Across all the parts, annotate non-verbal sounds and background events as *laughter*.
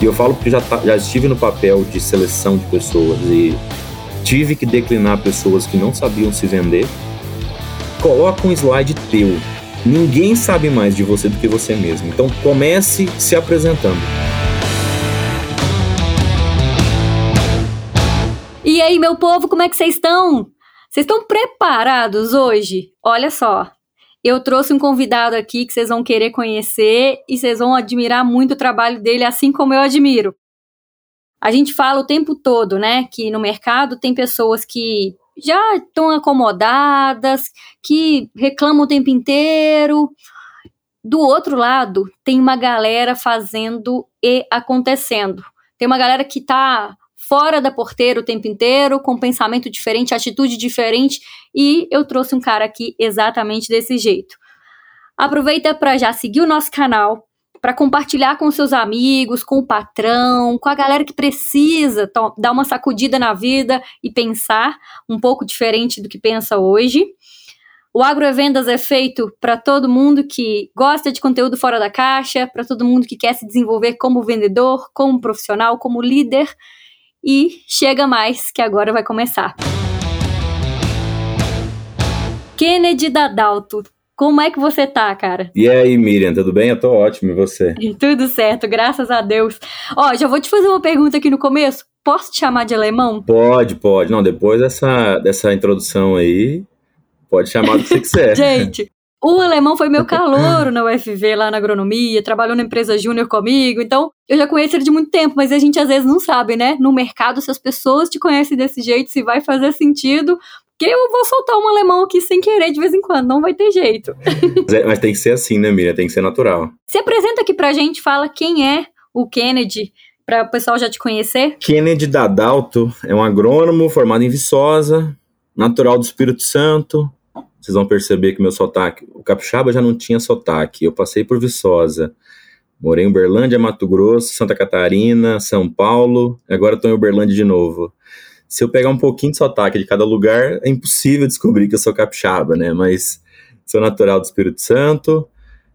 E eu falo porque já, tá, já estive no papel de seleção de pessoas e tive que declinar pessoas que não sabiam se vender. Coloca um slide teu. Ninguém sabe mais de você do que você mesmo. Então comece se apresentando. E aí, meu povo, como é que vocês estão? Vocês estão preparados hoje? Olha só, eu trouxe um convidado aqui que vocês vão querer conhecer e vocês vão admirar muito o trabalho dele, assim como eu admiro. A gente fala o tempo todo, né, que no mercado tem pessoas que já estão acomodadas, que reclamam o tempo inteiro. Do outro lado, tem uma galera fazendo e acontecendo. Tem uma galera que está fora da porteira o tempo inteiro, com pensamento diferente, atitude diferente, e eu trouxe um cara aqui exatamente desse jeito. Aproveita para já seguir o nosso canal, para compartilhar com seus amigos, com o patrão, com a galera que precisa dar uma sacudida na vida e pensar um pouco diferente do que pensa hoje. O Agrovendas é feito para todo mundo que gosta de conteúdo fora da caixa, para todo mundo que quer se desenvolver como vendedor, como profissional, como líder e chega mais, que agora vai começar. Kennedy Dadalto, como é que você tá, cara? E aí, Miriam, tudo bem? Eu tô ótimo, e você? *laughs* Tudo certo, graças a Deus. Ó, já vou te fazer uma pergunta aqui no começo. Posso te chamar de alemão? Pode, pode. Não, depois dessa, dessa introdução aí, pode chamar do que você quiser. *laughs* Gente, o alemão foi meu calouro na UFV, lá na agronomia, trabalhou na empresa júnior comigo, então eu já conheço ele de muito tempo, mas a gente às vezes não sabe, né? No mercado, se as pessoas te conhecem desse jeito, se vai fazer sentido, porque eu vou soltar um alemão aqui sem querer de vez em quando, não vai ter jeito. É, mas tem que ser assim, né, Miriam? Tem que ser natural. Se apresenta aqui pra gente, fala quem é o Kennedy, para o pessoal já te conhecer. Kennedy Dadalto é um agrônomo formado em Viçosa, natural do Espírito Santo, vocês vão perceber que meu sotaque, o capixaba já não tinha sotaque. Eu passei por Viçosa, morei em Uberlândia, Mato Grosso, Santa Catarina, São Paulo, agora estou em Uberlândia de novo. Se eu pegar um pouquinho de sotaque de cada lugar, é impossível descobrir que eu sou capixaba, né? Mas sou natural do Espírito Santo,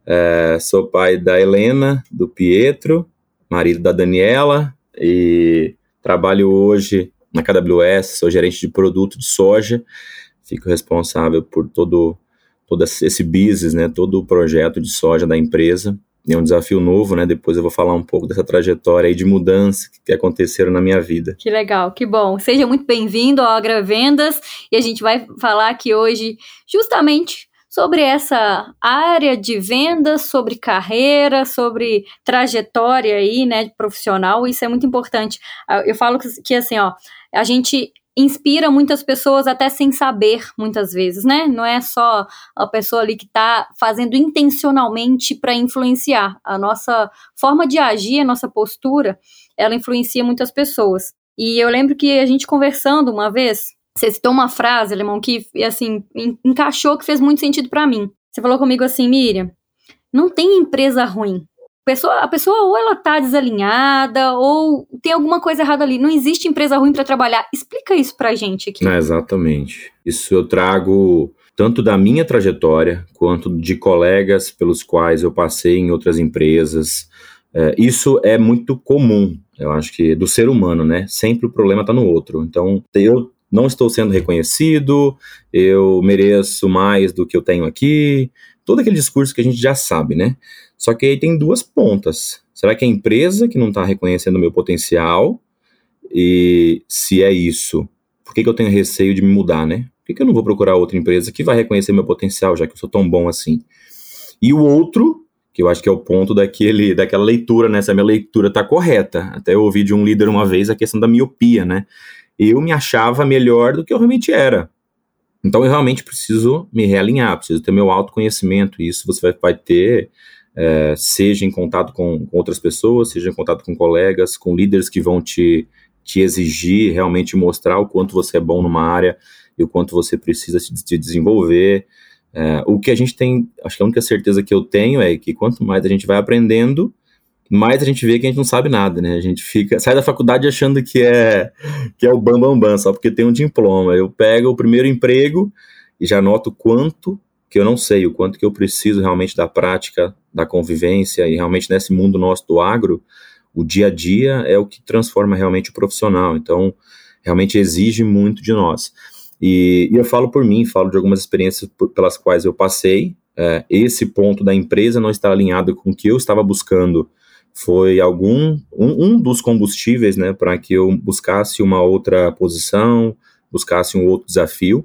é, sou pai da Helena, do Pietro, marido da Daniela, e trabalho hoje na KWS, sou gerente de produto de soja fico responsável por todo, todo esse business, né, todo o projeto de soja da empresa. É um desafio novo, né? Depois eu vou falar um pouco dessa trajetória aí de mudança que aconteceram na minha vida. Que legal, que bom. Seja muito bem-vindo ao Agravendas e a gente vai falar aqui hoje justamente sobre essa área de vendas, sobre carreira, sobre trajetória aí, né, profissional. Isso é muito importante. Eu falo que assim, ó, a gente inspira muitas pessoas até sem saber, muitas vezes, né? Não é só a pessoa ali que está fazendo intencionalmente para influenciar. A nossa forma de agir, a nossa postura, ela influencia muitas pessoas. E eu lembro que a gente conversando uma vez, você citou uma frase, Alemão, que assim encaixou, que fez muito sentido para mim. Você falou comigo assim, Miriam, não tem empresa ruim, pessoa, a pessoa ou ela tá desalinhada ou tem alguma coisa errada ali. Não existe empresa ruim para trabalhar. Explica isso pra gente aqui. É, exatamente. Isso eu trago tanto da minha trajetória quanto de colegas pelos quais eu passei em outras empresas. É, isso é muito comum, eu acho que do ser humano, né? Sempre o problema está no outro. Então, eu não estou sendo reconhecido, eu mereço mais do que eu tenho aqui, todo aquele discurso que a gente já sabe, né? Só que aí tem duas pontas. Será que é a empresa que não está reconhecendo o meu potencial? E se é isso, por que, que eu tenho receio de me mudar, né? Por que, que eu não vou procurar outra empresa que vai reconhecer meu potencial, já que eu sou tão bom assim? E o outro, que eu acho que é o ponto daquele, daquela leitura, né? Se a minha leitura está correta. Até eu ouvi de um líder uma vez a questão da miopia, né? Eu me achava melhor do que eu realmente era. Então eu realmente preciso me realinhar, preciso ter meu autoconhecimento. E isso você vai, vai ter é, seja em contato com, outras pessoas, seja em contato com colegas, com líderes que vão te, te exigir, realmente mostrar o quanto você é bom numa área e o quanto você precisa se, se desenvolver. É, o que a gente tem, acho que a única certeza que eu tenho é que quanto mais a gente vai aprendendo, mais a gente vê que a gente não sabe nada, né? A gente fica, sai da faculdade achando que é que é o bam bam bam, só porque tem um diploma. Eu pego o primeiro emprego e já noto quanto que eu não sei, o quanto que eu preciso realmente da prática, da convivência e realmente nesse mundo nosso do agro, O dia a dia é o que transforma realmente o profissional. Então, realmente exige muito de nós. E, e eu falo por mim, falo de algumas experiências por, pelas quais eu passei. É, esse ponto da empresa não estar alinhado com o que eu estava buscando foi algum um, um dos combustíveis, né, para que eu buscasse uma outra posição, buscasse um outro desafio.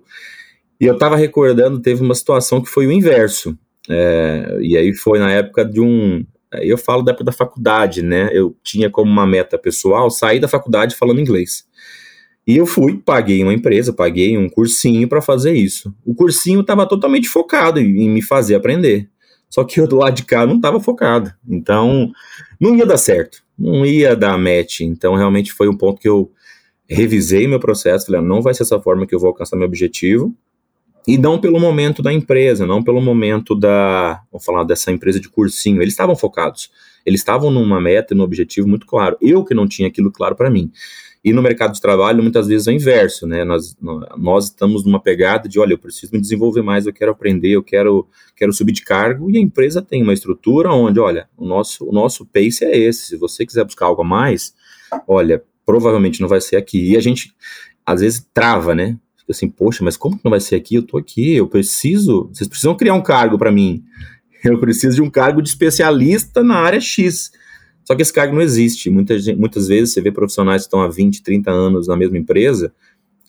E eu estava recordando, teve uma situação que foi o inverso. É, e aí foi na época de um. Eu falo da época da faculdade, né? Eu tinha como uma meta pessoal sair da faculdade falando inglês. E eu fui, paguei uma empresa, paguei um cursinho para fazer isso. O cursinho estava totalmente focado em me fazer aprender. Só que eu *laughs* do lado de cá não estava focado. Então, não ia dar certo. Não ia dar match. Então, realmente foi um ponto que eu revisei meu processo. Falei, ah, não vai ser essa forma que eu vou alcançar meu objetivo. E não pelo momento da empresa, não pelo momento da, vamos falar dessa empresa de cursinho. Eles estavam focados. Eles estavam numa meta e num objetivo muito claro. Eu que não tinha aquilo claro para mim. E no mercado de trabalho, muitas vezes é o inverso, né? Nós, nós estamos numa pegada de, olha, eu preciso me desenvolver mais, eu quero aprender, eu quero, quero subir de cargo, e a empresa tem uma estrutura onde, olha, o nosso, o nosso pace é esse. Se você quiser buscar algo a mais, olha, provavelmente não vai ser aqui. E a gente, às vezes, trava, né? Assim, poxa, mas como que não vai ser aqui? Eu tô aqui, eu preciso, vocês precisam criar um cargo para mim. *laughs* Eu preciso de um cargo de especialista na área X. Só que esse cargo não existe. Muitas, muitas vezes você vê profissionais que estão há 20, 30 anos na mesma empresa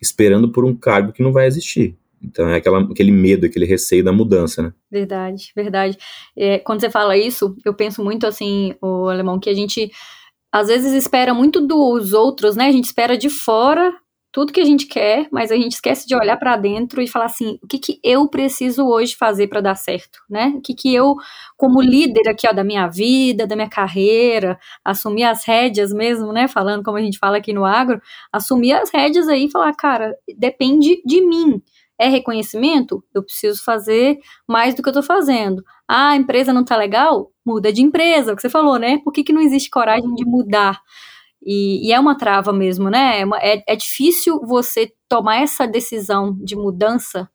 esperando por um cargo que não vai existir. Então é aquela, aquele medo, aquele receio da mudança, né? Verdade, verdade. É, quando você fala isso, eu penso muito assim, o alemão, que a gente às vezes espera muito dos outros, né? A gente espera de fora tudo que a gente quer, mas a gente esquece de olhar para dentro e falar assim, o que, que eu preciso hoje fazer para dar certo, né? O que, que eu, como líder aqui ó, da minha vida, da minha carreira, assumir as rédeas mesmo, né? Falando como a gente fala aqui no agro, assumir as rédeas aí e falar, cara, depende de mim. É reconhecimento? Eu preciso fazer mais do que eu tô fazendo. Ah, a empresa não tá legal? Muda de empresa, o que você falou, né? Por que, que não existe coragem de mudar? E, e, é uma trava mesmo, né? É, é, é, difícil você tomar essa decisão de mudança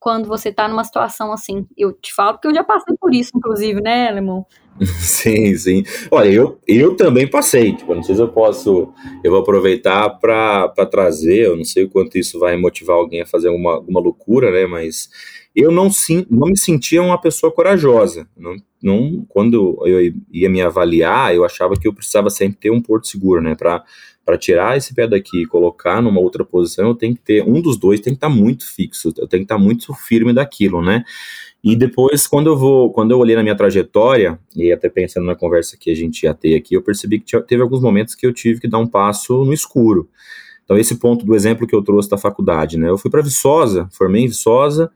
quando você está numa situação assim. Eu te falo porque eu já passei por isso, inclusive, né, Lemon? *laughs* Sim, sim. Olha, eu, eu também passei. Tipo, não sei se eu posso. Eu vou aproveitar para trazer. Eu não sei o quanto isso vai motivar alguém a fazer uma, uma loucura, né? Mas eu não, sim, não me sentia uma pessoa corajosa. Não, não, quando eu ia me avaliar, eu achava que eu precisava sempre ter um porto seguro, né? Para tirar esse pé daqui e colocar numa outra posição, eu tenho que ter, um dos dois tem que estar tá muito fixo, eu tenho que estar tá muito firme daquilo, né? E depois, quando eu vou, quando eu olhei na minha trajetória, e até pensando na conversa que a gente ia ter aqui, eu percebi que teve alguns momentos que eu tive que dar um passo no escuro. Então, esse ponto do exemplo que eu trouxe da faculdade, né? Eu fui para Viçosa, formei em Viçosa,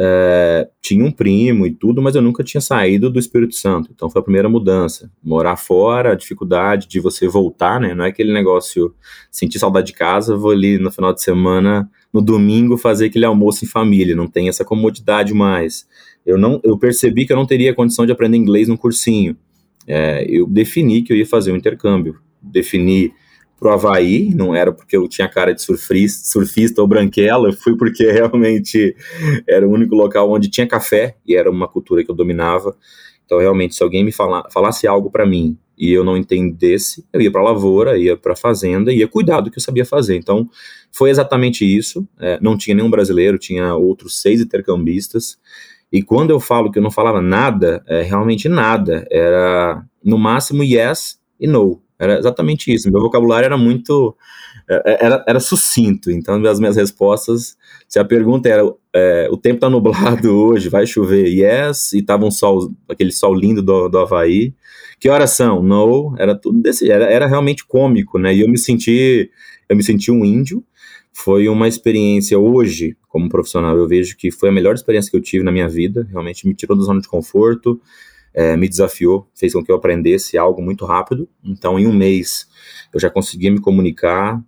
é, tinha um primo e tudo, mas eu nunca tinha saído do Espírito Santo. Então foi a primeira mudança. Morar fora, a dificuldade de você voltar, né? Não é aquele negócio, sentir saudade de casa, vou ali no final de semana, no domingo, fazer aquele almoço em família. Não tem essa comodidade mais. Eu, não, eu percebi que eu não teria condição de aprender inglês no cursinho. É, eu defini que eu ia fazer um intercâmbio. Defini pro Havaí, não era porque eu tinha cara de surfista, surfista ou branquela, eu fui porque *laughs* realmente era o único local onde tinha café e era uma cultura que eu dominava. Então, realmente, se alguém me fala, falasse algo para mim e eu não entendesse, eu ia para lavoura, ia para fazenda, ia cuidar do que eu sabia fazer. Então, foi exatamente isso. É, não tinha nenhum brasileiro, tinha outros seis intercambistas. E quando eu falo que eu não falava nada, é realmente nada. Era no máximo yes e no. Era exatamente isso. Meu vocabulário era muito. É, é, era, era sucinto. Então, as minhas respostas. Se a pergunta era: é, o tempo tá nublado *laughs* hoje, vai chover? Yes. E tava um sol, aquele sol lindo do, do Havaí. Que horas são? No. Era tudo desse. Era, era realmente cômico, né? E eu me senti. Eu me senti um índio. Foi uma experiência hoje, como profissional, eu vejo que foi a melhor experiência que eu tive na minha vida. Realmente me tirou da zona de conforto é, me desafiou, fez com que eu aprendesse algo muito rápido. Então, em um mês, eu já conseguia me comunicar.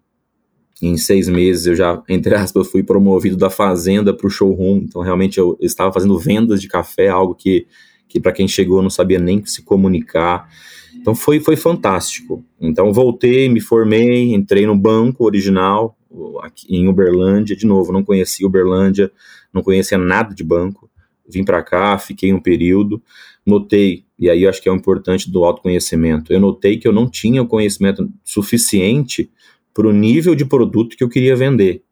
Em seis meses, eu já, entre aspas, fui promovido da fazenda para o showroom. Então, realmente, eu estava fazendo vendas de café, algo que, que para quem chegou, não sabia nem se comunicar. Então, foi, foi fantástico. Então, voltei, me formei, entrei no banco original, aqui em Uberlândia. De novo, não conhecia Uberlândia, não conhecia nada de banco. Vim para cá, fiquei um período notei e aí acho que é o importante do autoconhecimento. Eu notei que eu não tinha o conhecimento suficiente para o nível de produto que eu queria vender.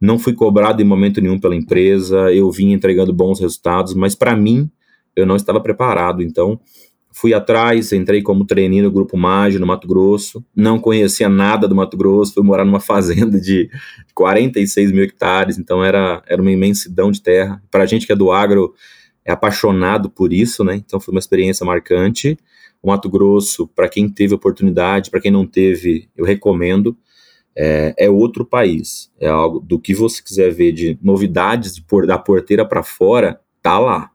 Não fui cobrado em momento nenhum pela empresa, eu vim entregando bons resultados, mas para mim eu não estava preparado. Então, fui atrás, entrei como treininho no Grupo Mágio, no Mato Grosso, não conhecia nada do Mato Grosso, fui morar numa *laughs* fazenda de 46 mil hectares, então era, era uma imensidão de terra. Para a gente que é do agro, é apaixonado por isso, né? Então foi uma experiência marcante. O Mato Grosso, para quem teve oportunidade, para quem não teve, eu recomendo. É, é, outro país. É algo do que você quiser ver de novidades de por, da porteira para fora, tá lá.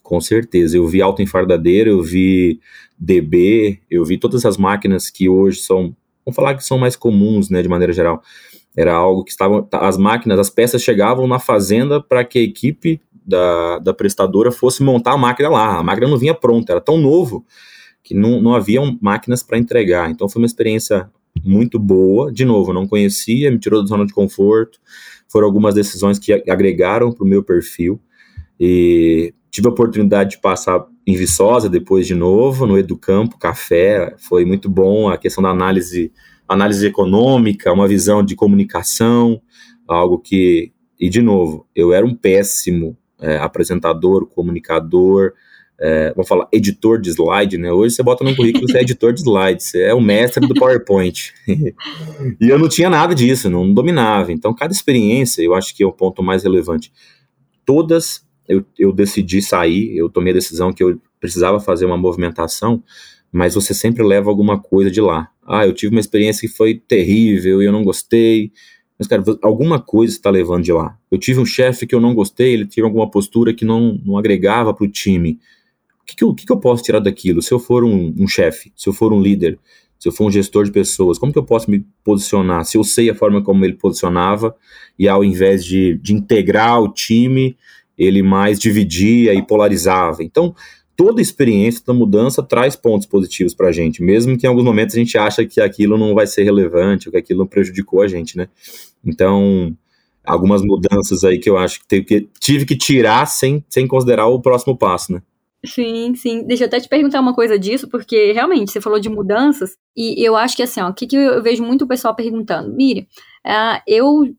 Com certeza. Eu vi autoenfardadeira, eu vi DB, eu vi todas as máquinas que hoje são, vamos falar que são mais comuns, né, de maneira geral. Era algo que estavam, as máquinas, as peças chegavam na fazenda para que a equipe da, da prestadora fosse montar a máquina lá. A máquina não vinha pronta, era tão novo que não, não havia máquinas para entregar. Então foi uma experiência muito boa. De novo, não conhecia, me tirou da zona de conforto. Foram algumas decisões que agregaram para o meu perfil. E Tive a oportunidade de passar em Viçosa depois de novo, no Educampo Café, foi muito bom a questão da análise, análise econômica, uma visão de comunicação, algo que, e de novo, eu era um péssimo é, apresentador, comunicador, é, vamos falar, editor de slide, né? Hoje você bota no currículo, você é editor de slides, você é o mestre do PowerPoint. *laughs* e eu não tinha nada disso, não dominava. Então, cada experiência, eu acho que é o ponto mais relevante. Todas eu, eu decidi sair, eu tomei a decisão que eu precisava fazer uma movimentação, mas você sempre leva alguma coisa de lá. Ah, eu tive uma experiência que foi terrível e eu não gostei. Mas, cara, alguma coisa está levando de lá. Eu tive um chefe que eu não gostei, ele teve alguma postura que não, não agregava para o time. O que, que, eu, que, que eu posso tirar daquilo? Se eu for um, um chefe, se eu for um líder, se eu for um gestor de pessoas, como que eu posso me posicionar? Se eu sei a forma como ele posicionava, e ao invés de, de integrar o time, ele mais dividia e polarizava. Então, toda experiência da mudança traz pontos positivos para a gente, mesmo que em alguns momentos a gente acha que aquilo não vai ser relevante, ou que aquilo prejudicou a gente, né? Então, algumas mudanças aí que eu acho que, que tive que tirar sem, sem considerar o próximo passo, né? Sim, sim. Deixa eu até te perguntar uma coisa disso, porque realmente você falou de mudanças, e eu acho que assim, ó, o que, que eu vejo muito o pessoal perguntando? Miriam, uh, eu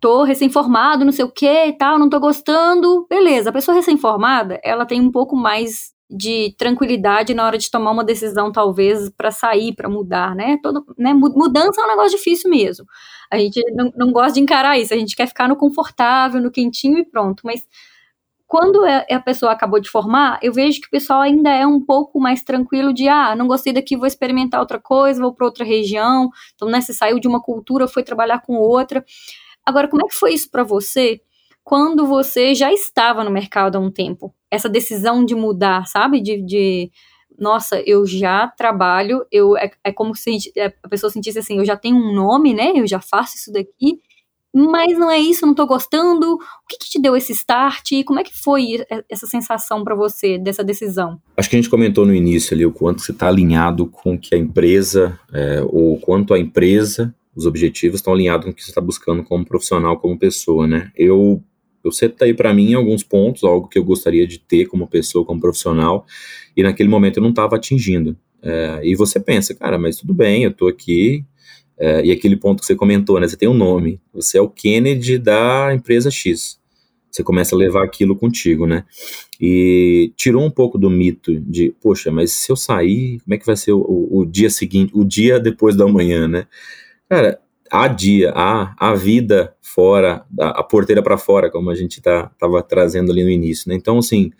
tô recém-formado, não sei o que e tal, não tô gostando. Beleza, a pessoa recém-formada, ela tem um pouco mais de tranquilidade na hora de tomar uma decisão, talvez, para sair, para mudar, né? Todo, né? Mudança é um negócio difícil mesmo. A gente não, não gosta de encarar isso, a gente quer ficar no confortável, no quentinho e pronto. Mas quando é, a pessoa acabou de formar, eu vejo que o pessoal ainda é um pouco mais tranquilo de, ah, não gostei daqui, vou experimentar outra coisa, vou para outra região. Então, né, você saiu de uma cultura, foi trabalhar com outra. Agora, como é que foi isso para você quando você já estava no mercado há um tempo? Essa decisão de mudar, sabe? De, de nossa, eu já trabalho, eu é, é como se a pessoa sentisse assim, eu já tenho um nome, né? Eu já faço isso daqui, mas não é isso, não tô gostando. O que, que te deu esse start? Como é que foi essa sensação para você dessa decisão? Acho que a gente comentou no início ali o quanto você está alinhado com que a empresa, é, ou quanto a empresa os objetivos estão alinhados com o que você está buscando como profissional, como pessoa, né? Eu, eu aí para mim alguns pontos, algo que eu gostaria de ter como pessoa, como profissional, e naquele momento eu não estava atingindo. É, e você pensa, cara, mas tudo bem, eu estou aqui, é, e aquele ponto que você comentou, né? Você tem um nome, você é o Kennedy da empresa X. Você começa a levar aquilo contigo, né? E tirou um pouco do mito de, poxa, mas se eu sair, como é que vai ser o, o, o dia seguinte, o dia depois da manhã, né? Cara, há dia, há a vida fora, a, a porteira para fora, como a gente tá, tava trazendo ali no início, né? Então, assim,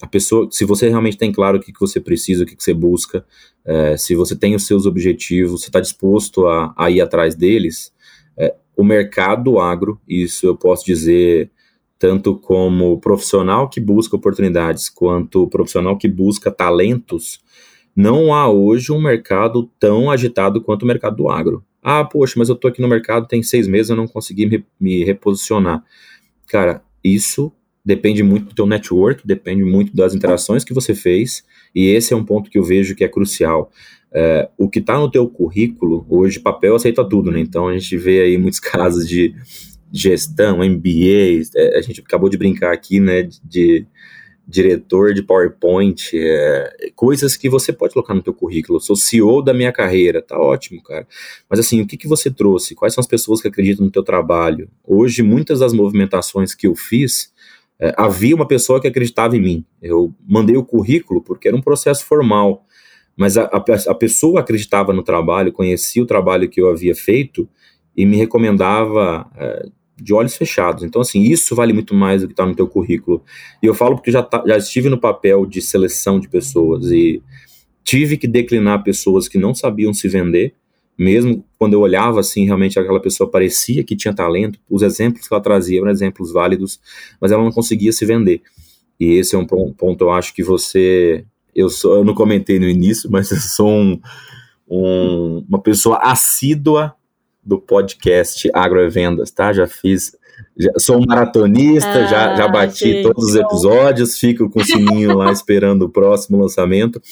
a pessoa, se você realmente tem claro o que, que você precisa, o que, que você busca, é, se você tem os seus objetivos, você está disposto a, a, ir atrás deles, é, o mercado agro, isso eu posso dizer tanto como profissional que busca oportunidades, quanto profissional que busca talentos, não há hoje um mercado tão agitado quanto o mercado do agro. Ah, poxa, mas eu tô aqui no mercado tem seis meses, eu não consegui me, me reposicionar. Cara, isso depende muito do teu network, depende muito das interações que você fez, e esse é um ponto que eu vejo que é crucial. É, o que está no teu currículo, hoje papel aceita tudo, né? Então a gente vê aí muitos *laughs* casos de gestão, MBA, é, a gente acabou de brincar aqui, né, de, diretor de PowerPoint, é, coisas que você pode colocar no teu currículo. Eu sou CEO da minha carreira, tá ótimo, cara. Mas assim, o que, que você trouxe? Quais são as pessoas que acreditam no teu trabalho? Hoje, muitas das movimentações que eu fiz, é, havia uma pessoa que acreditava em mim. Eu mandei o currículo porque era um processo formal, mas a, a, a pessoa acreditava no trabalho, conhecia o trabalho que eu havia feito e me recomendava é, de olhos fechados. Então, assim, isso vale muito mais do que está no teu currículo. E eu falo porque já, tá, já estive no papel de seleção de pessoas e tive que declinar pessoas que não sabiam se vender, mesmo quando eu olhava assim, realmente aquela pessoa parecia que tinha talento, os exemplos que ela trazia eram exemplos válidos, mas ela não conseguia se vender. E esse é um ponto, eu acho que você. Eu, sou, eu não comentei no início, mas eu sou um, um, uma pessoa assídua do podcast Agrovendas, tá? Já fiz, já, sou um maratonista, ah, já, já bati todos os episódios, fico com o sininho lá *laughs* esperando o próximo lançamento.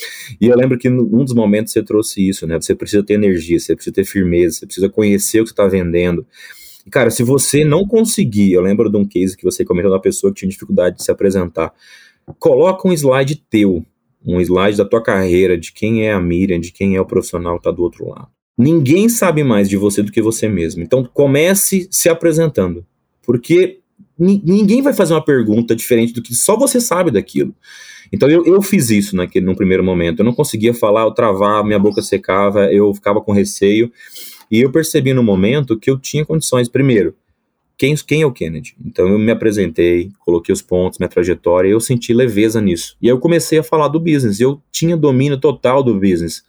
E eu lembro que num dos momentos você trouxe isso, né? Você precisa ter energia, você precisa ter firmeza, você precisa conhecer o que você está vendendo. E, cara, se você não conseguir, eu lembro de um case que você comentou da pessoa que tinha dificuldade de se apresentar, coloca um slide teu, um slide da tua carreira, de quem é a Miriam, de quem é o profissional que está do outro lado. Ninguém sabe mais de você do que você mesmo. Então comece se apresentando. Porque ninguém vai fazer uma pergunta diferente do que só você sabe daquilo. Então eu, eu fiz isso naquele, num primeiro momento. Eu não conseguia falar, eu travava, minha boca secava, eu ficava com receio. E eu percebi no momento que eu tinha condições. Primeiro, quem, quem é o Kennedy? Então eu me apresentei, coloquei os pontos, minha trajetória, e eu senti leveza nisso. E aí eu comecei a falar do business. Eu tinha domínio total do business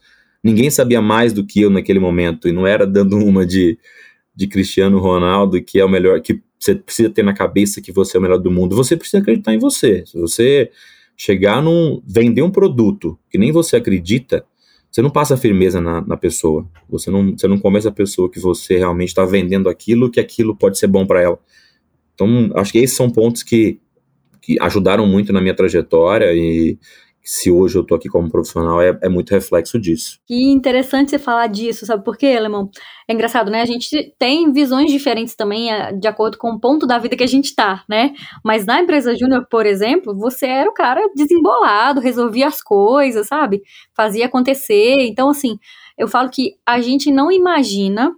ninguém sabia mais do que eu naquele momento, e não era dando uma de, de Cristiano Ronaldo, que é o melhor, que você precisa ter na cabeça que você é o melhor do mundo. Você precisa acreditar em você. Se você chegar num. vender um produto que nem você acredita, você não passa firmeza na, na pessoa. Você não, você não convence a pessoa que você realmente está vendendo aquilo, que aquilo pode ser bom para ela. Então, acho que esses são pontos que, que ajudaram muito na minha trajetória e se hoje eu tô aqui como profissional, é, é, muito reflexo disso. Que interessante você falar disso, sabe por quê, Alemão? É engraçado, né? A gente tem visões diferentes também é, de acordo com o ponto da vida que a gente tá, né? Mas na empresa júnior, por exemplo, você era o cara desembolado, resolvia as coisas, sabe? Fazia acontecer. Então, assim, eu falo que a gente não imagina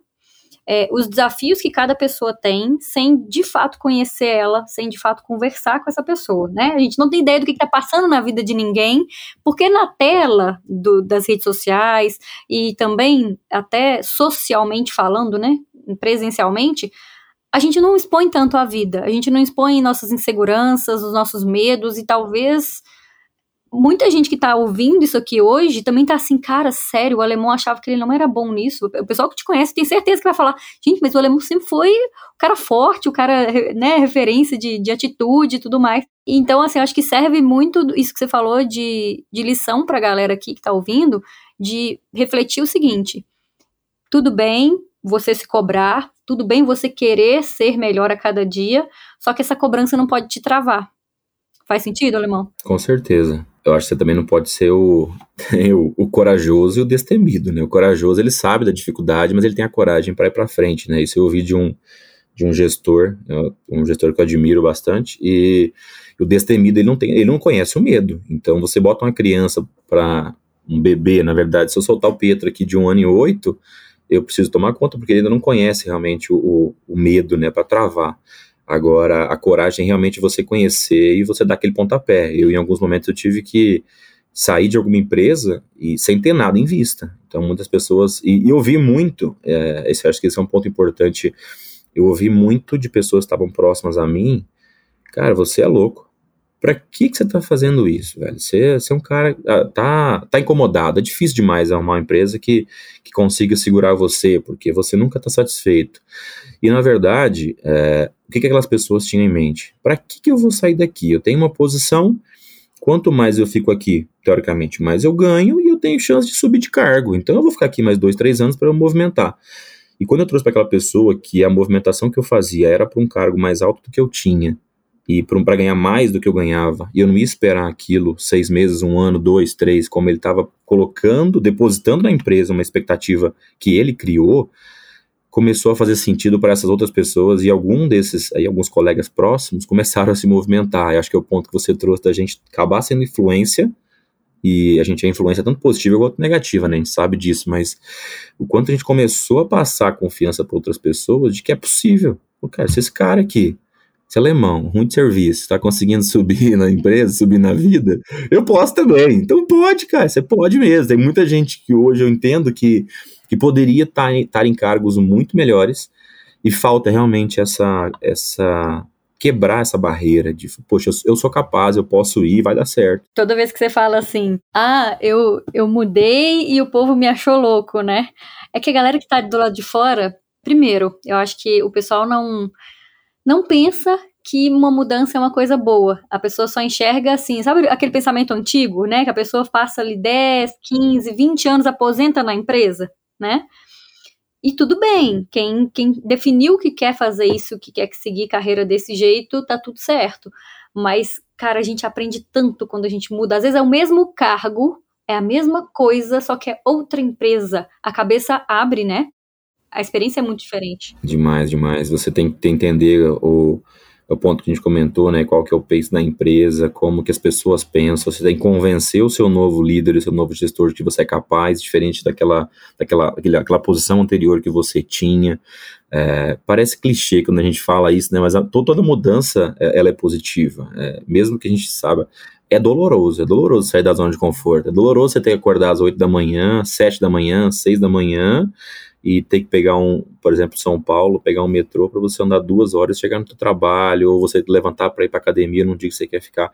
é, os desafios que cada pessoa tem, sem de fato conhecer ela, sem de fato conversar com essa pessoa, né? A gente não tem ideia do que está passando na vida de ninguém, porque na tela do, das redes sociais e também até socialmente falando, né? Presencialmente, a gente não expõe tanto a vida, a gente não expõe nossas inseguranças, os nossos medos e talvez muita gente que tá ouvindo isso aqui hoje também tá assim, cara, sério, o alemão achava que ele não era bom nisso. O pessoal que te conhece tem certeza que vai falar, gente, mas o alemão sempre foi o cara forte, o cara, né, referência de, de atitude e tudo mais. Então, assim, acho que serve muito isso que você falou de, de lição pra galera aqui que tá ouvindo, de refletir o seguinte: tudo bem você se cobrar, tudo bem você querer ser melhor a cada dia, só que essa cobrança não pode te travar. Faz sentido, alemão? Com certeza eu acho que você também não pode ser o, *laughs* o, o, corajoso e o destemido, né? O corajoso, ele sabe da dificuldade, mas ele tem a coragem para ir para frente, né? Isso eu ouvi de um, de um gestor, né? um gestor que eu admiro bastante, e o destemido, ele não, tem, ele não conhece o medo. Então, você bota uma criança para um bebê, na verdade, se eu soltar o Pietro aqui de um ano e oito, eu preciso tomar conta, porque ele ainda não conhece realmente o, o, o medo, né, para travar. Agora, a coragem é realmente você conhecer e você dar aquele pontapé. Eu, em alguns momentos, eu tive que sair de alguma empresa e sem ter nada em vista. Então, muitas pessoas. E, e eu ouvi muito, é, esse, acho que esse é um ponto importante. Eu ouvi muito de pessoas que estavam próximas a mim. Cara, você é louco. Pra que, que você tá fazendo isso, velho? Você, você é um cara. Ah, tá, tá incomodado. É difícil demais arrumar uma empresa que, que consiga segurar você, porque você nunca tá satisfeito. E, na verdade, é, o que, que aquelas pessoas tinham em mente? Para que, que eu vou sair daqui? Eu tenho uma posição, quanto mais eu fico aqui, teoricamente, mais eu ganho e eu tenho chance de subir de cargo. Então eu vou ficar aqui mais dois, três anos para eu movimentar. E quando eu trouxe para aquela pessoa que a movimentação que eu fazia era para um cargo mais alto do que eu tinha, e para ganhar mais do que eu ganhava, e eu não ia esperar aquilo seis meses, um ano, dois, três, como ele estava colocando, depositando na empresa uma expectativa que ele criou, começou a fazer sentido para essas outras pessoas e algum desses, aí alguns colegas próximos começaram a se movimentar. Eu acho que é o ponto que você trouxe da gente acabar sendo influência e a gente é influência tanto positiva quanto negativa, né? A gente sabe disso, mas o quanto a gente começou a passar confiança para outras pessoas de que é possível. Cara, se esse cara aqui, esse alemão, ruim de serviço, está conseguindo *laughs* subir na empresa, subir na vida, eu posso também. Então pode, cara, você pode mesmo. Tem muita gente que hoje eu entendo que, que poderia tá, estar em cargos muito melhores e falta realmente essa, essa quebrar essa barreira de, poxa, eu, sou capaz, eu posso ir, vai dar certo. Toda vez que você fala assim, ah, eu, eu mudei e o povo me achou louco, né? É que a galera que tá do lado de fora, primeiro, eu acho que o pessoal não, não pensa que uma mudança é uma coisa boa. A pessoa só enxerga assim, sabe aquele pensamento antigo, né? Que a pessoa passa ali 10, 15, 20 anos, aposenta na empresa, né? E tudo bem, quem, quem definiu que quer fazer isso, que quer seguir carreira desse jeito, tá tudo certo. Mas, cara, a gente aprende tanto quando a gente muda. Às vezes é o mesmo cargo, é a mesma coisa, só que é outra empresa. A cabeça abre, né? A experiência é muito diferente. Demais, demais. Você tem que entender o, o ponto que a gente comentou, né, qual que é o pace da empresa, como que as pessoas pensam, você tem que convencer o seu novo líder, o seu novo gestor de que você é capaz, diferente daquela, daquela aquela, aquela posição anterior que você tinha. É, parece clichê quando a gente fala isso, né, mas a, toda mudança, é, ela é positiva, é, mesmo que a gente saiba, é doloroso, é doloroso sair da zona de conforto, é doloroso você ter que acordar às 8 da manhã, 7 da manhã, 6 da manhã, e ter que pegar um, por exemplo, São Paulo, pegar um metrô para você andar duas horas, chegar no seu trabalho, ou você levantar para ir para academia num dia que você quer ficar.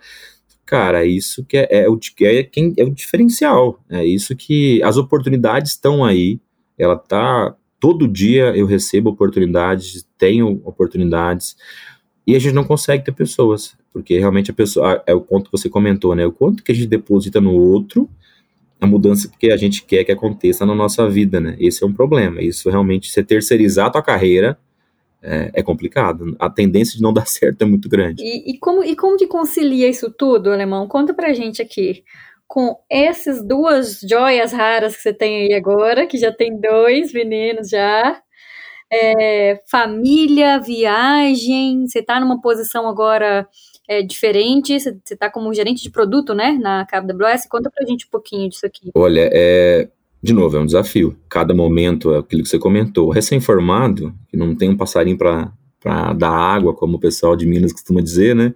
Cara, isso que é, é, o, é, quem, é o diferencial. É isso que as oportunidades estão aí. Ela tá todo dia eu recebo oportunidades, tenho oportunidades e a gente não consegue ter pessoas, porque realmente a pessoa é o ponto que você comentou, né? O quanto que a gente deposita no outro a mudança que a gente quer que aconteça na nossa vida, né? Esse é um problema. Isso realmente, você terceirizar a tua carreira é, é complicado. A tendência de não *laughs* dar certo é muito grande. E, e, como, e como que concilia isso tudo, Alemão? Conta pra gente aqui. Com essas duas joias raras que você tem aí agora, que já tem dois meninos já, é, família, viagem, você tá numa posição agora é, diferente. Você está como gerente de produto, né, na KWS. Conta pra gente um pouquinho disso aqui. Olha, é, de novo, é um desafio. Cada momento é aquilo que você comentou. Recém-formado, que não tem um passarinho para dar água, como o pessoal de Minas costuma dizer, né?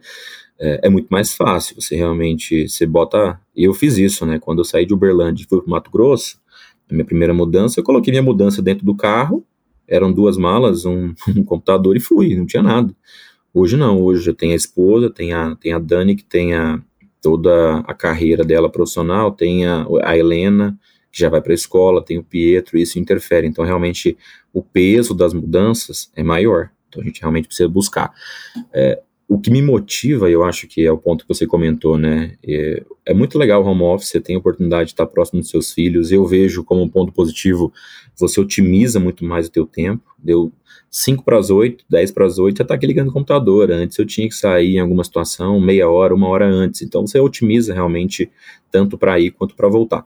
É, é, muito mais fácil. Você realmente, você bota. Eu fiz isso, né? Quando eu saí de Uberlândia e fui para Mato Grosso, a minha primeira mudança, eu coloquei minha mudança dentro do carro. Eram duas malas, um, *laughs* um computador e fui, não tinha nada. Hoje não, hoje tenho a esposa, tem a, tem a Dani, que tem a, toda a carreira dela profissional, tem a, a Helena, que já vai para a escola, tem o Pietro, isso interfere. Então, realmente, o peso das mudanças é maior. Então, a gente realmente precisa buscar. É, o que me motiva, eu acho que é o ponto que você comentou, né? É, é, muito legal o home office, você tem a oportunidade de estar próximo dos seus filhos. Eu vejo como um ponto positivo, você otimiza muito mais o teu tempo. Deu 5 para as 8, 10 para as 8, já está aqui ligando o computador. Antes eu tinha que sair em alguma situação meia hora, uma hora antes. Então você otimiza realmente tanto para ir quanto para voltar.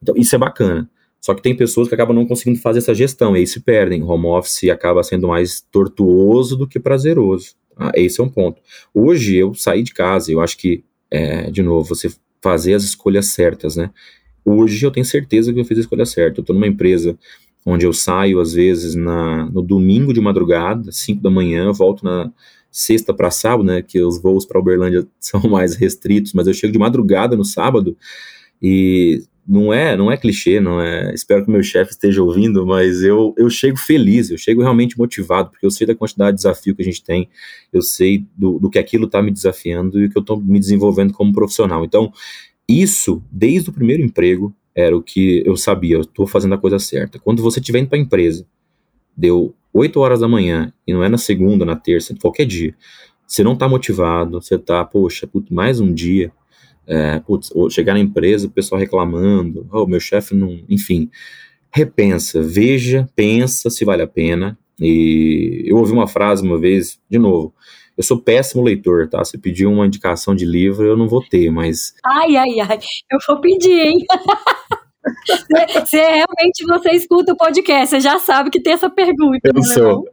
Então isso é bacana. Só que tem pessoas que acabam não conseguindo fazer essa gestão, e aí se perdem. Home office acaba sendo mais tortuoso do que prazeroso. Ah, esse é um ponto. Hoje eu saí de casa, eu acho que, é, de novo, você fazer as escolhas certas, né? Hoje eu tenho certeza que eu fiz a escolha certa. Eu estou numa empresa onde eu saio, às vezes, na, no domingo de madrugada, 5 da manhã, volto na sexta para sábado, né? Que os voos para Uberlândia *laughs* são mais restritos, mas eu chego de madrugada no sábado e não é, não é clichê, não é. Espero que meu chefe esteja ouvindo, mas eu, eu chego feliz, eu chego realmente motivado, porque eu sei da quantidade de desafio que a gente tem, eu sei do, do que aquilo está me desafiando e que eu estou me desenvolvendo como profissional. Então, isso, desde o primeiro emprego, era o que eu sabia, eu estou fazendo a coisa certa. Quando você estiver indo para a empresa, deu 8 horas da manhã, e não é na segunda, na terça, qualquer dia, você não está motivado, você está, poxa, mais um dia, é, putz, chegar na empresa, o pessoal reclamando, oh, meu chefe não. Enfim, repensa, veja, pensa se vale a pena. E eu ouvi uma frase uma vez, de novo, eu sou péssimo leitor, tá? Se pedir uma indicação de livro, eu não vou ter, mas. Ai, ai, ai, eu vou pedir, hein? *laughs* Se, realmente você escuta o podcast, você já sabe que tem essa pergunta. Eu né, sou.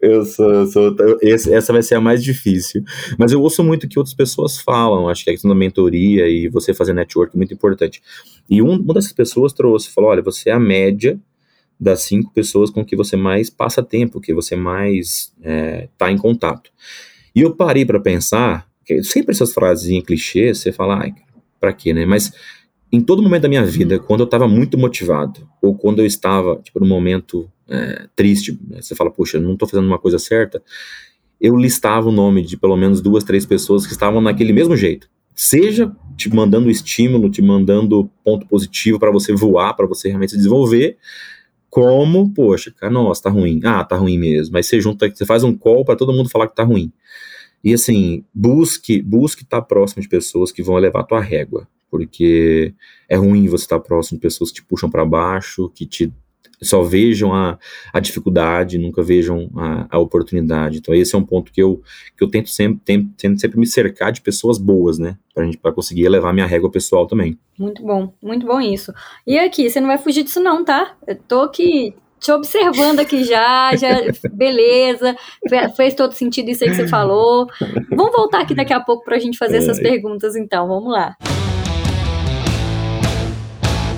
Eu sou, sou. Esse, essa vai ser a mais difícil. Mas eu ouço muito que outras pessoas falam. Acho que a questão da mentoria e você fazer network é muito importante. E um, uma dessas pessoas trouxe, falou: olha, você é a média das cinco pessoas com que você mais passa tempo, que você mais está é, tá em contato. E eu parei para pensar, sempre essas frases em clichê, você fala, ai, pra quê, né? Mas em todo momento da minha vida, quando eu estava muito motivado, ou quando eu estava, tipo, num momento é, triste, né? você fala, poxa, não estou fazendo uma coisa certa, eu listava o nome de pelo menos duas, três pessoas que estavam naquele mesmo jeito. Seja te mandando estímulo, te mandando ponto positivo para você voar, para você realmente se desenvolver, como, poxa, cara, nossa, tá ruim. Ah, tá ruim mesmo. Mas você junta, você faz um call para todo mundo falar que tá ruim. E assim, busque, busque estar tá próximo de pessoas que vão elevar a tua régua, porque é ruim você estar próximo de pessoas que te puxam para baixo, que te só vejam a, a dificuldade, nunca vejam a, a, oportunidade. Então esse é um ponto que eu, que eu tento sempre, tento, tento sempre me cercar de pessoas boas, né? Pra gente para conseguir elevar minha régua pessoal também. Muito bom, muito bom isso. E aqui, você não vai fugir disso não, tá? Eu tô aqui te observando aqui já, já, beleza, fez todo sentido isso aí que você falou. Vamos voltar aqui daqui a pouco para a gente fazer essas perguntas, então, vamos lá.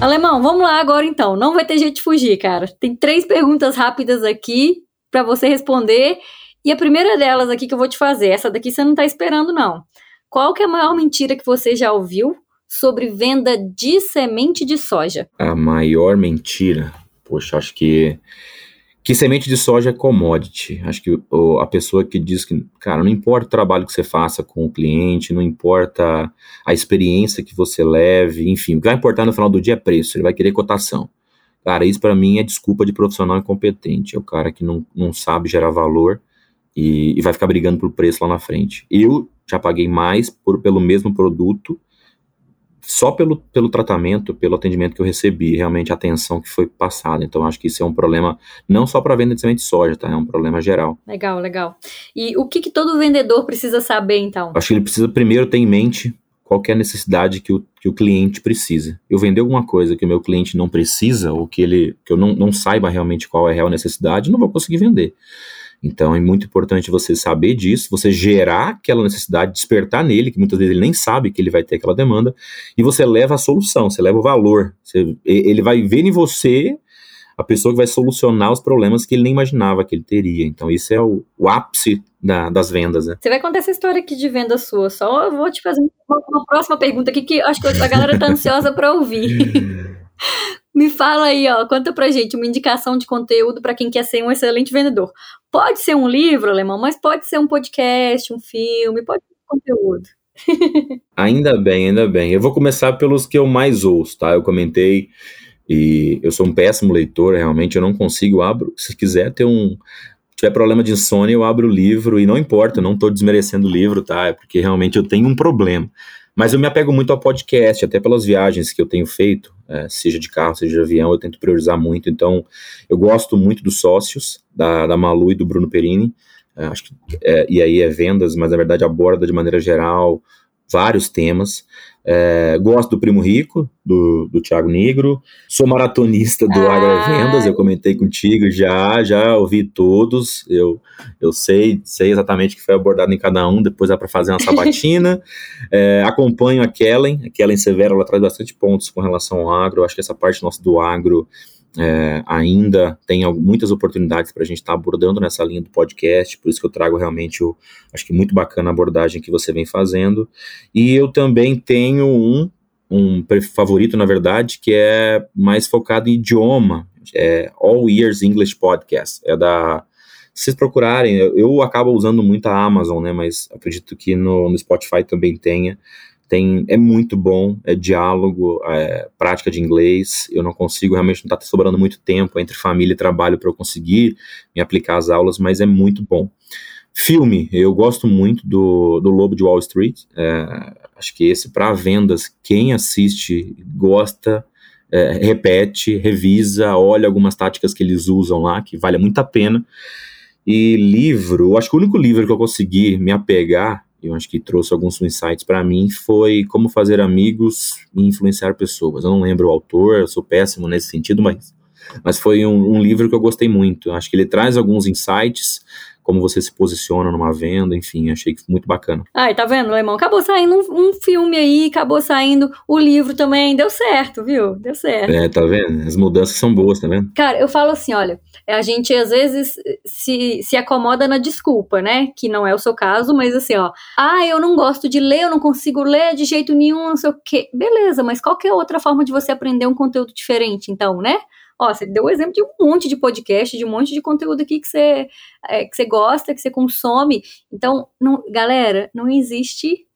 Alemão, vamos lá agora então. Não vai ter jeito de fugir, cara. Tem três perguntas rápidas aqui para você responder. E a primeira delas aqui que eu vou te fazer, essa daqui você não tá esperando não. Qual que é a maior mentira que você já ouviu sobre venda de semente de soja? A maior mentira? Poxa, acho que que semente de soja é commodity. Acho que o, a pessoa que diz que, cara, não importa o trabalho que você faça com o cliente, não importa a experiência que você leve, enfim, o que vai importar no final do dia é preço, ele vai querer cotação. Cara, isso para mim é desculpa de profissional incompetente. É o cara que não, não sabe gerar valor e, e vai ficar brigando por preço lá na frente. Eu já paguei mais por, pelo mesmo produto só pelo, pelo tratamento, pelo atendimento que eu recebi, realmente a atenção que foi passada. Então, acho que isso é um problema não só para venda de semente de soja, tá? É um problema geral. Legal, legal. E o que, que todo vendedor precisa saber, então? Acho que ele precisa primeiro ter em mente qual é a necessidade que o, que o cliente precisa. Eu vender alguma coisa que o meu cliente não precisa, ou que, ele, que eu não, não saiba realmente qual é a real necessidade, não vou conseguir vender. Então é muito importante você saber disso, você gerar aquela necessidade, despertar nele, que muitas vezes ele nem sabe que ele vai ter aquela demanda, e você leva a solução, você leva o valor. Você, ele vai ver em você a pessoa que vai solucionar os problemas que ele nem imaginava que ele teria. Então, isso é o, o ápice da, das vendas, né? Você vai contar essa história aqui de venda sua, só eu vou te fazer uma, uma próxima pergunta aqui que acho que a galera tá ansiosa para ouvir. *laughs* Me fala aí, ó, conta pra gente uma indicação de conteúdo para quem quer ser um excelente vendedor. Pode ser um livro, alemão, mas pode ser um podcast, um filme, pode ser um conteúdo. *laughs* ainda bem, ainda bem. Eu vou começar pelos que eu mais ouço, tá? Eu comentei e eu sou um péssimo leitor, realmente, eu não consigo, abro, se quiser ter um, tiver problema de insônia, eu abro o livro e não importa, eu não estou desmerecendo o livro, tá? É porque realmente eu tenho um problema. Mas eu me apego muito ao podcast, até pelas viagens que eu tenho feito, é, seja de carro, seja de avião, eu tento priorizar muito. Então, eu gosto muito dos sócios, da, da Malu e do Bruno Perini. É, acho que, é, e aí é vendas, mas na verdade aborda de maneira geral vários temas. É, gosto do Primo Rico, do, do Thiago Negro. Sou maratonista do ah. Agrovendas, eu comentei contigo já, já ouvi todos. Eu, eu sei, sei exatamente o que foi abordado em cada um, depois dá para fazer uma sabatina. *laughs* é, acompanho a Kellen, a Kellen Severo, ela traz bastante pontos com relação ao agro. Eu acho que essa parte nossa do agro é, ainda tem muitas oportunidades para a gente estar tá abordando nessa linha do podcast, por isso que eu trago realmente, o, acho que muito bacana a abordagem que você vem fazendo. E eu também tenho um, um favorito, na verdade, que é mais focado em idioma, é All Years English Podcast, é da se vocês procurarem, eu, eu acabo usando muito a Amazon, né, mas acredito que no, no Spotify também tenha, tem, é muito bom, é diálogo, é prática de inglês. Eu não consigo, realmente não está sobrando muito tempo entre família e trabalho para eu conseguir me aplicar às aulas, mas é muito bom. Filme, eu gosto muito do, do Lobo de Wall Street. É, acho que esse, para vendas, quem assiste, gosta, é, repete, revisa, olha algumas táticas que eles usam lá, que vale muito a pena. E livro, acho que o único livro que eu consegui me apegar eu acho que trouxe alguns insights para mim, foi Como Fazer Amigos e Influenciar Pessoas. Eu não lembro o autor, eu sou péssimo nesse sentido, mas, mas foi um, um livro que eu gostei muito. Eu acho que ele traz alguns insights como você se posiciona numa venda, enfim, achei muito bacana. Ai, tá vendo, Lemão? Acabou saindo um, um, filme aí, acabou saindo o livro também, deu certo, viu? Deu certo. É, tá vendo? As mudanças são boas, tá vendo? Cara, eu falo assim, olha, a gente às vezes se, se acomoda na desculpa, né? Que não é o seu caso, mas assim, ó, ah, eu não gosto de ler, eu não consigo ler de jeito nenhum, não sei o quê. Beleza, mas qual que é outra forma de você aprender um conteúdo diferente, então, né? Ó, você deu o exemplo de um monte de podcast, de um monte de conteúdo aqui que você, é, que você gosta, que você consome. Então, não, galera, não existe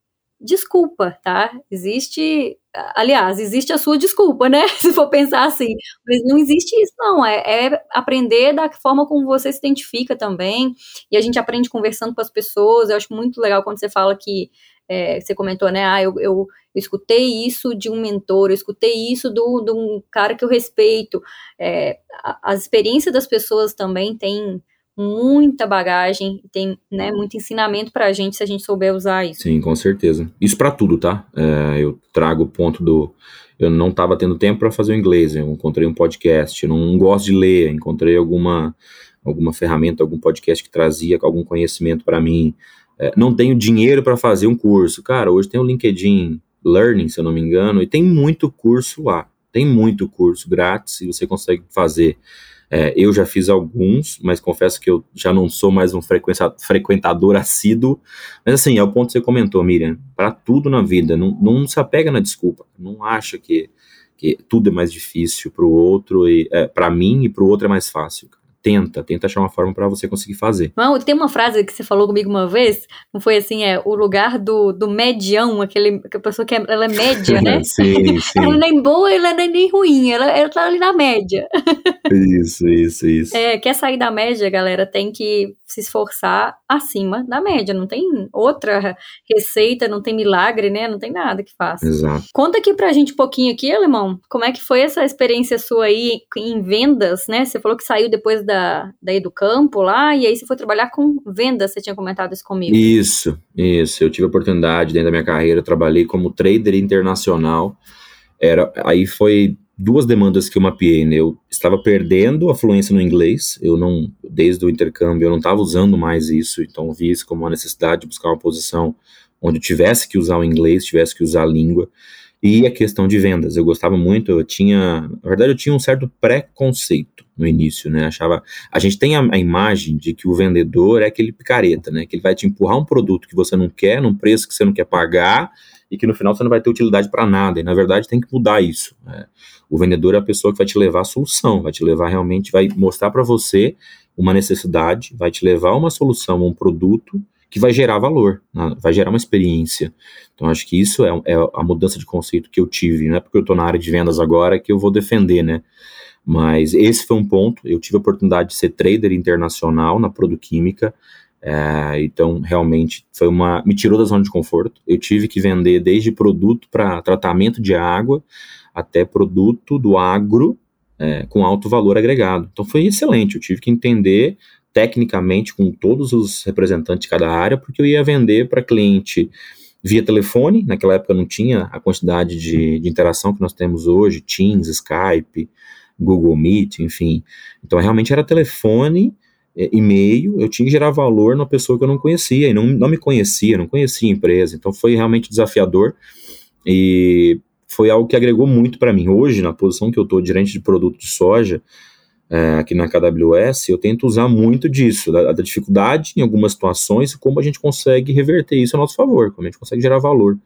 desculpa, tá? Existe, aliás, existe a sua desculpa, né? *laughs* Se for pensar assim, mas não existe isso, não. É, é, aprender da forma como você se identifica também. E a gente aprende conversando com as pessoas. Eu acho muito legal quando você fala que é, você comentou, né? Ah, eu, eu, escutei isso de um mentor, eu escutei isso do, de um cara que eu respeito. É, a, as experiências das pessoas também têm muita bagagem, tem né, muito ensinamento para a gente se a gente souber usar isso. Sim, com certeza. Isso para tudo, tá? É, eu trago o ponto do. Eu não estava tendo tempo para fazer o inglês, eu encontrei um podcast, eu não gosto de ler, encontrei alguma, alguma ferramenta, algum podcast que trazia algum conhecimento para mim. É, não tenho dinheiro para fazer um curso. Cara, hoje tem o LinkedIn Learning, se eu não me engano, e tem muito curso lá. Tem muito curso grátis e você consegue fazer. É, eu já fiz alguns, mas confesso que eu já não sou mais um frequentador assíduo. Mas assim, é o ponto que você comentou, Miriam. Para tudo na vida, não, não se apega na desculpa. Não acha que, que tudo é mais difícil para o outro, e é, para mim e para o outro é mais fácil tenta, tenta achar uma forma para você conseguir fazer. Não, tem uma frase que você falou comigo uma vez, não foi assim, é o lugar do, do medião, aquele, a pessoa que é, ela é média, né? *laughs* sim, *laughs* sim. Ela nem boa, ela nem, nem ruim, ela, ela tá ali na média. isso, isso, isso. É, quer sair da média, galera, tem que se esforçar acima da média, não tem outra receita, não tem milagre, né? Não tem nada que faça. Exato. Conta aqui pra gente um pouquinho aqui, Alemão, como é que foi essa experiência sua aí em vendas, né? Você falou que saiu depois da da, daí do campo lá, e aí você foi trabalhar com vendas, você tinha comentado isso comigo. Isso, isso. Eu tive a oportunidade dentro da minha carreira, trabalhei como trader internacional. Era, aí foi duas demandas que eu mapeei, né? Eu estava perdendo a fluência no inglês, eu não, desde o intercâmbio, eu não estava usando mais isso, então vi isso como uma necessidade de buscar uma posição onde eu tivesse que usar o inglês, tivesse que usar a língua. E a questão de vendas, eu gostava muito, eu tinha, na verdade eu tinha um certo preconceito no início, né, achava, a gente tem a, a, imagem de que o vendedor é aquele picareta, né, que ele vai te empurrar um produto que você não quer, num preço que você não quer pagar, e que no final você não vai ter utilidade para nada, e na verdade tem que mudar isso, né? o vendedor é a pessoa que vai te levar a solução, vai te levar realmente, vai mostrar para você uma necessidade, vai te levar uma solução, um produto, que vai gerar valor, né? vai gerar uma experiência. Então, acho que isso é, é, a mudança de conceito que eu tive, não é porque eu estou na área de vendas agora que eu vou defender, né? Mas esse foi um ponto. Eu tive a oportunidade de ser trader internacional na Produquímica, é, então realmente foi uma. me tirou da zona de conforto. Eu tive que vender desde produto para tratamento de água até produto do agro é, com alto valor agregado. Então foi excelente. Eu tive que entender tecnicamente com todos os representantes de cada área, porque eu ia vender para cliente via telefone, naquela época não tinha a quantidade de, de, interação que nós temos hoje, Teams, Skype, Google Meet, enfim. Então realmente era telefone, é, e-mail, eu tinha que gerar valor na pessoa que eu não conhecia, e não, não me conhecia, não conhecia a empresa, então foi realmente desafiador, e foi algo que agregou muito para mim. Hoje, na posição que eu estou, gerente de produto de soja, é, aqui na KWS, eu tento usar muito disso, da, da, dificuldade em algumas situações e como a gente consegue reverter isso a nosso favor, como a gente consegue gerar valor.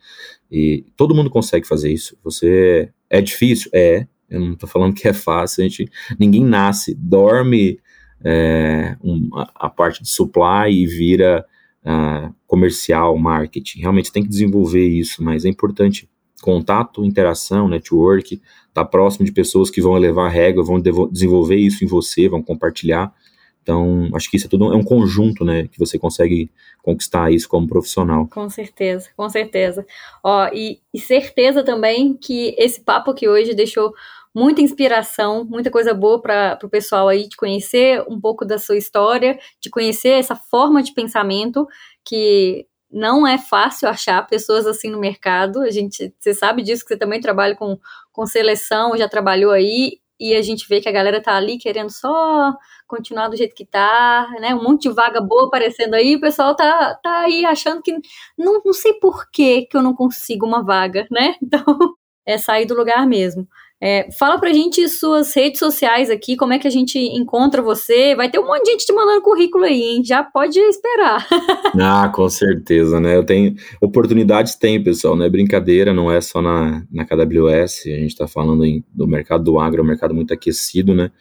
E todo mundo consegue fazer isso. Você é difícil? É. Eu não estou falando que é fácil, a gente, ninguém nasce, dorme é, um, a, parte de supply e vira uh, comercial, marketing. Realmente tem que desenvolver isso, mas é importante contato, interação, network, estar tá próximo de pessoas que vão elevar a régua, vão desenvolver isso em você, vão compartilhar. Então, acho que isso é tudo é um conjunto, né, que você consegue conquistar isso como profissional. Com certeza, com certeza. Ó, e, e certeza também que esse papo aqui hoje deixou muita inspiração, muita coisa boa para o pessoal aí de conhecer um pouco da sua história, de conhecer essa forma de pensamento que não é fácil achar pessoas assim no mercado. A gente, você sabe disso que você também trabalha com, com seleção, já trabalhou aí, e a gente vê que a galera tá ali querendo só continuar do jeito que tá, né? Um monte de vaga boa aparecendo aí, o pessoal tá, tá aí achando que não, não sei por que que eu não consigo uma vaga, né? *laughs* Então, é sair do lugar mesmo. É, fala pra gente suas redes sociais aqui, como é que a gente encontra você. Vai ter um monte de gente te mandando currículo aí, hein? Já pode esperar. *laughs* ah, com certeza, né? Eu tenho. Oportunidades tem, pessoal, não é brincadeira, não é só na, na KWS. A gente tá falando em, do mercado do agro, é um mercado muito aquecido, né?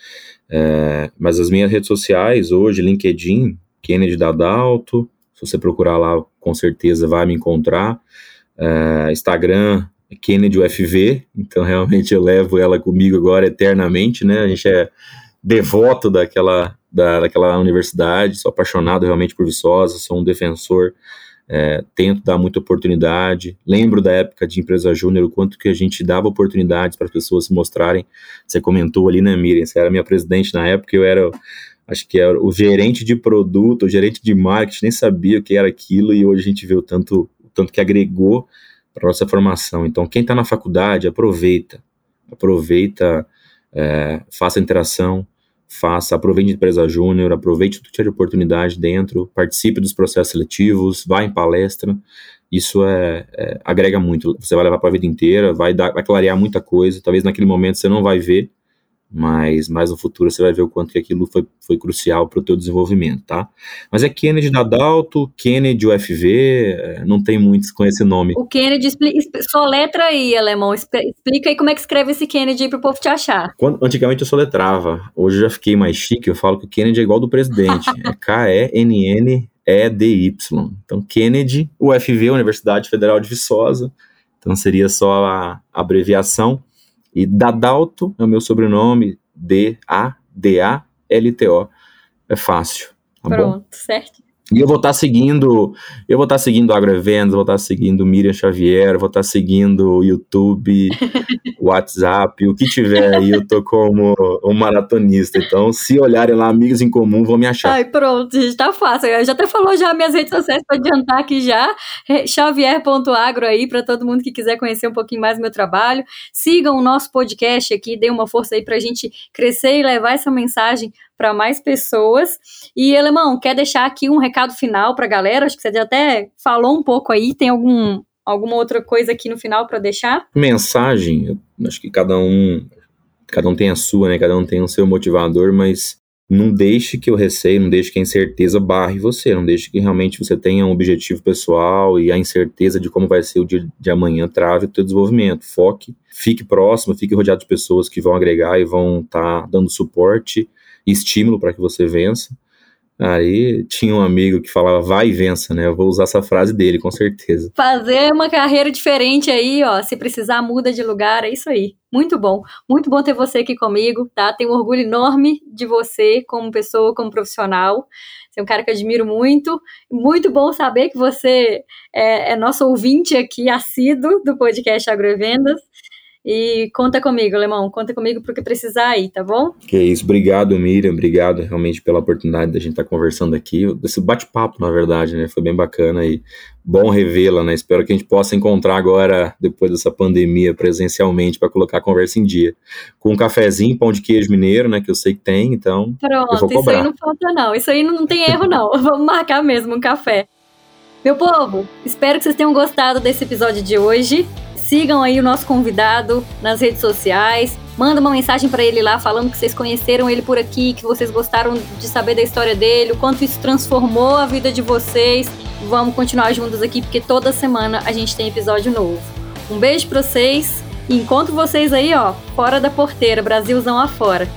É, mas as minhas redes sociais, hoje, LinkedIn, Kennedy Dadalto. Se você procurar lá, com certeza vai me encontrar. É, Instagram, Kennedy UFV, então realmente eu levo ela comigo agora eternamente, né? A gente é devoto daquela, da, daquela universidade, sou apaixonado realmente por Viçosa, sou um defensor, é, tento dar muita oportunidade. Lembro da época de empresa júnior, o quanto que a gente dava oportunidades para as pessoas se mostrarem. Você comentou ali, né, Miriam? Você era minha presidente na época, eu era acho que era o gerente de produto, o gerente de marketing, nem sabia o que era aquilo, e hoje a gente vê o tanto, o tanto que agregou para nossa formação. Então, quem está na faculdade, aproveita, aproveita, é, faça interação, faça, aproveite a empresa júnior, aproveite tudo que tiver de oportunidade dentro, participe dos processos seletivos, vá em palestra, isso é, é agrega muito, você vai levar para a vida inteira, vai, dar, vai clarear muita coisa, talvez naquele momento você não vai ver, mas mais no futuro você vai ver o quanto que aquilo foi, foi crucial para o teu desenvolvimento, tá? Mas é Kennedy da Dalto, Kennedy UFV, é, não tem muitos com esse nome. O Kennedy, só letra aí, alemão, explica aí como é que escreve esse Kennedy para o povo te achar. Quando, antigamente eu soletrava, hoje eu já fiquei mais chique, eu falo que o Kennedy é igual do presidente, é *laughs* K-E-N-N E-D-Y. Então, Kennedy, UFV, Universidade Federal de Viçosa. Então, seria só a abreviação. E Dadalto é o meu sobrenome, D-A-D-A-L-T-O. É fácil. Tá Pronto, bom? certo. E eu vou estar tá seguindo, eu vou estar tá seguindo Agroevendas, vou estar tá seguindo Miriam Xavier, vou estar tá seguindo YouTube, *laughs* WhatsApp, o que tiver aí, eu tô como um maratonista. Então, se olharem lá amigos em comum, vão me achar. Ai, pronto, gente, tá fácil. Eu já até falou já minhas redes sociais para adiantar aqui já, xavier.agro aí para todo mundo que quiser conhecer um pouquinho mais do meu trabalho. Sigam o nosso podcast aqui, dê uma força aí pra gente crescer e levar essa mensagem para mais pessoas. E, Alemão, quer deixar aqui um recado final para a galera? Acho que você já até falou um pouco aí. Tem algum, alguma outra coisa aqui no final para deixar? Mensagem, acho que cada um, cada um tem a sua, né? Cada um tem o seu motivador, mas não deixe que o receio, não deixe que a incerteza barre você, não deixe que realmente você tenha um objetivo pessoal e a incerteza de como vai ser o dia de amanhã trave o teu desenvolvimento. Foque, fique próximo, fique rodeado de pessoas que vão agregar e vão estar tá dando suporte estímulo para que você vença. Aí tinha um amigo que falava vai e vença, né? Eu vou usar essa frase dele, com certeza. Fazer uma carreira diferente aí, ó. Se precisar, muda de lugar, é isso aí. Muito bom. Muito bom ter você aqui comigo, tá? Tenho um orgulho enorme de você como pessoa, como profissional. Você é um cara que eu admiro muito. Muito bom saber que você é, é nosso ouvinte aqui, assíduo do podcast Agrovendas. E conta comigo, Alemão, conta comigo pro que precisar aí, tá bom? Que isso, obrigado, Miriam, obrigado realmente pela oportunidade da gente estar tá conversando aqui, desse bate-papo, na verdade, né, foi bem bacana e bom revê-la, né, espero que a gente possa encontrar agora, depois dessa pandemia, presencialmente, para colocar a conversa em dia, com um cafezinho, pão de queijo mineiro, né, que eu sei que tem, então Pronto, isso aí não falta não, isso aí não tem erro não, *laughs* vamos marcar mesmo um café. Meu povo, espero que vocês tenham gostado desse episódio de hoje. Sigam aí o nosso convidado nas redes sociais. Manda uma mensagem para ele lá falando que vocês conheceram ele por aqui, que vocês gostaram de saber da história dele, o quanto isso transformou a vida de vocês. Vamos continuar juntos aqui porque toda semana a gente tem episódio novo. Um beijo para vocês e encontro vocês aí, ó, fora da porteira, Brasilzão afora.